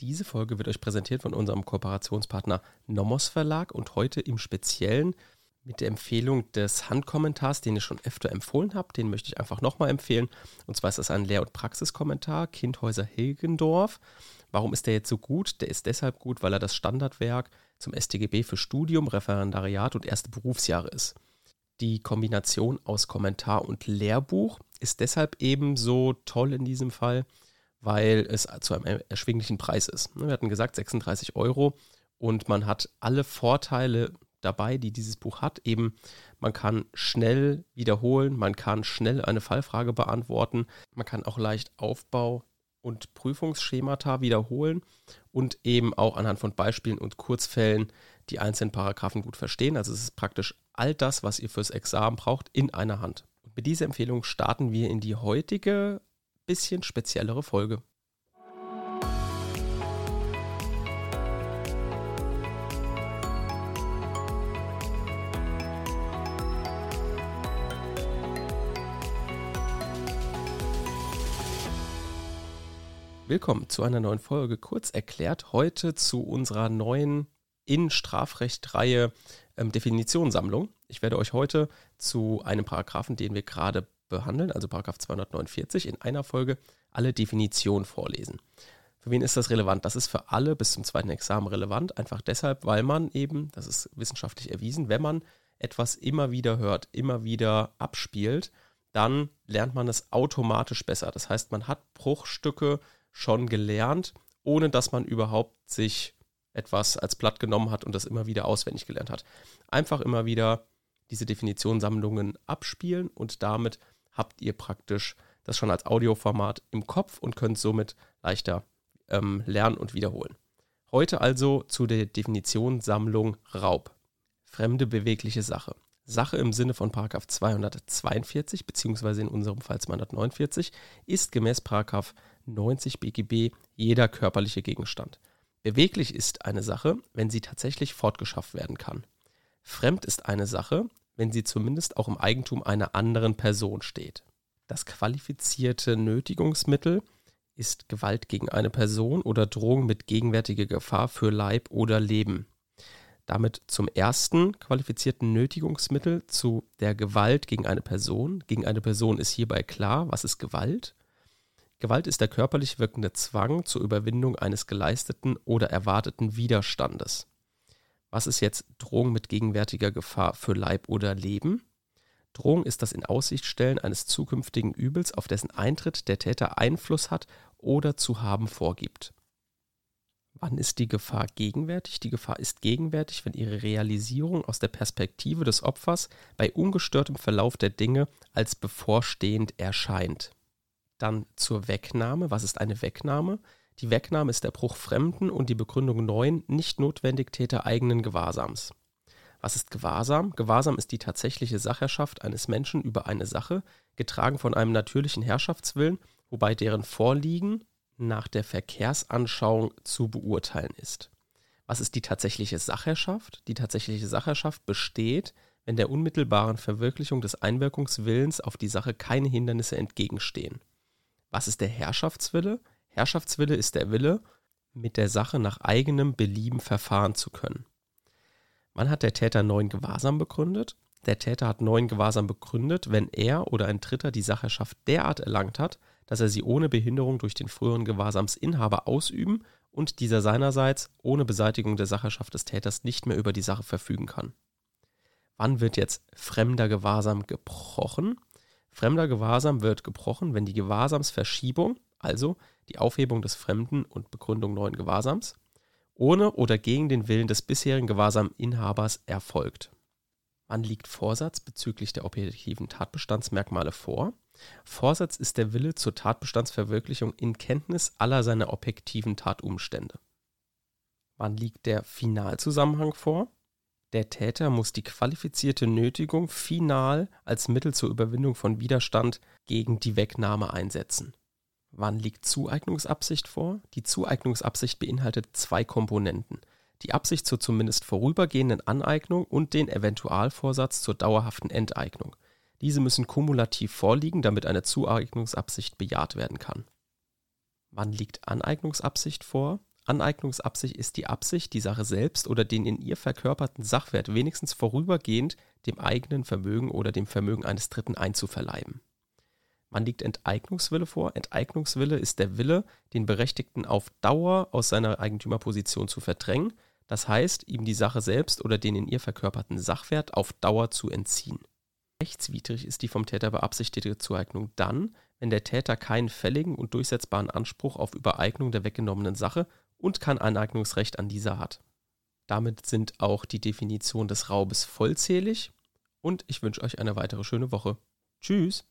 Diese Folge wird euch präsentiert von unserem Kooperationspartner Nomos Verlag und heute im Speziellen mit der Empfehlung des Handkommentars, den ich schon öfter empfohlen habe. Den möchte ich einfach nochmal empfehlen. Und zwar ist das ein Lehr- und Praxiskommentar, Kindhäuser Hilgendorf. Warum ist der jetzt so gut? Der ist deshalb gut, weil er das Standardwerk zum StGB für Studium, Referendariat und erste Berufsjahre ist. Die Kombination aus Kommentar und Lehrbuch ist deshalb eben so toll in diesem Fall, weil es zu einem erschwinglichen Preis ist. Wir hatten gesagt 36 Euro und man hat alle Vorteile dabei, die dieses Buch hat. Eben, man kann schnell wiederholen, man kann schnell eine Fallfrage beantworten, man kann auch leicht Aufbau und Prüfungsschemata wiederholen und eben auch anhand von Beispielen und Kurzfällen die einzelnen Paragraphen gut verstehen. Also es ist praktisch all das, was ihr fürs Examen braucht, in einer Hand. Und mit dieser Empfehlung starten wir in die heutige bisschen speziellere Folge. Willkommen zu einer neuen Folge. Kurz erklärt, heute zu unserer neuen in Strafrecht-Reihe ähm, Definitionssammlung. Ich werde euch heute zu einem Paragraphen, den wir gerade behandeln, also Paragraph 249, in einer Folge alle Definitionen vorlesen. Für wen ist das relevant? Das ist für alle bis zum zweiten Examen relevant, einfach deshalb, weil man eben, das ist wissenschaftlich erwiesen, wenn man etwas immer wieder hört, immer wieder abspielt, dann lernt man es automatisch besser. Das heißt, man hat Bruchstücke schon gelernt, ohne dass man überhaupt sich etwas als Blatt genommen hat und das immer wieder auswendig gelernt hat. Einfach immer wieder diese Definitionssammlungen abspielen und damit habt ihr praktisch das schon als Audioformat im Kopf und könnt somit leichter ähm, lernen und wiederholen. Heute also zu der Definitionssammlung Raub. Fremde bewegliche Sache. Sache im Sinne von 242 beziehungsweise in unserem Fall 249 ist gemäß 90 BGB jeder körperliche Gegenstand. Beweglich ist eine Sache, wenn sie tatsächlich fortgeschafft werden kann. Fremd ist eine Sache, wenn sie zumindest auch im Eigentum einer anderen Person steht. Das qualifizierte Nötigungsmittel ist Gewalt gegen eine Person oder Drohung mit gegenwärtiger Gefahr für Leib oder Leben. Damit zum ersten qualifizierten Nötigungsmittel zu der Gewalt gegen eine Person. Gegen eine Person ist hierbei klar, was ist Gewalt? Gewalt ist der körperlich wirkende Zwang zur Überwindung eines geleisteten oder erwarteten Widerstandes. Was ist jetzt Drohung mit gegenwärtiger Gefahr für Leib oder Leben? Drohung ist das In-Aussicht-Stellen eines zukünftigen Übels, auf dessen Eintritt der Täter Einfluss hat oder zu haben vorgibt. Wann ist die Gefahr gegenwärtig? Die Gefahr ist gegenwärtig, wenn ihre Realisierung aus der Perspektive des Opfers bei ungestörtem Verlauf der Dinge als bevorstehend erscheint. Dann zur Wegnahme. Was ist eine Wegnahme? Die Wegnahme ist der Bruch Fremden und die Begründung 9 nicht notwendig Täter eigenen Gewahrsams. Was ist Gewahrsam? Gewahrsam ist die tatsächliche Sachherrschaft eines Menschen über eine Sache, getragen von einem natürlichen Herrschaftswillen, wobei deren Vorliegen nach der Verkehrsanschauung zu beurteilen ist. Was ist die tatsächliche Sachherrschaft? Die tatsächliche Sachherrschaft besteht, wenn der unmittelbaren Verwirklichung des Einwirkungswillens auf die Sache keine Hindernisse entgegenstehen. Was ist der Herrschaftswille? Herrschaftswille ist der Wille, mit der Sache nach eigenem Belieben verfahren zu können. Wann hat der Täter neuen Gewahrsam begründet? Der Täter hat neuen Gewahrsam begründet, wenn er oder ein Dritter die Sacherschaft derart erlangt hat, dass er sie ohne Behinderung durch den früheren Gewahrsamsinhaber ausüben und dieser seinerseits ohne Beseitigung der Sacherschaft des Täters nicht mehr über die Sache verfügen kann. Wann wird jetzt fremder Gewahrsam gebrochen? Fremder Gewahrsam wird gebrochen, wenn die Gewahrsamsverschiebung, also die Aufhebung des Fremden und Begründung neuen Gewahrsams, ohne oder gegen den Willen des bisherigen Gewahrsaminhabers erfolgt. Wann liegt Vorsatz bezüglich der objektiven Tatbestandsmerkmale vor? Vorsatz ist der Wille zur Tatbestandsverwirklichung in Kenntnis aller seiner objektiven Tatumstände. Wann liegt der Finalzusammenhang vor? Der Täter muss die qualifizierte Nötigung final als Mittel zur Überwindung von Widerstand gegen die Wegnahme einsetzen. Wann liegt Zueignungsabsicht vor? Die Zueignungsabsicht beinhaltet zwei Komponenten. Die Absicht zur zumindest vorübergehenden Aneignung und den Eventualvorsatz zur dauerhaften Enteignung. Diese müssen kumulativ vorliegen, damit eine Zueignungsabsicht bejaht werden kann. Wann liegt Aneignungsabsicht vor? Aneignungsabsicht ist die Absicht, die Sache selbst oder den in ihr verkörperten Sachwert wenigstens vorübergehend dem eigenen Vermögen oder dem Vermögen eines Dritten einzuverleiben. Wann liegt Enteignungswille vor? Enteignungswille ist der Wille, den Berechtigten auf Dauer aus seiner Eigentümerposition zu verdrängen, das heißt, ihm die Sache selbst oder den in ihr verkörperten Sachwert auf Dauer zu entziehen. Rechtswidrig ist die vom Täter beabsichtigte Zueignung dann, wenn der Täter keinen fälligen und durchsetzbaren Anspruch auf Übereignung der weggenommenen Sache und kein Aneignungsrecht an dieser hat. Damit sind auch die Definitionen des Raubes vollzählig und ich wünsche euch eine weitere schöne Woche. Tschüss!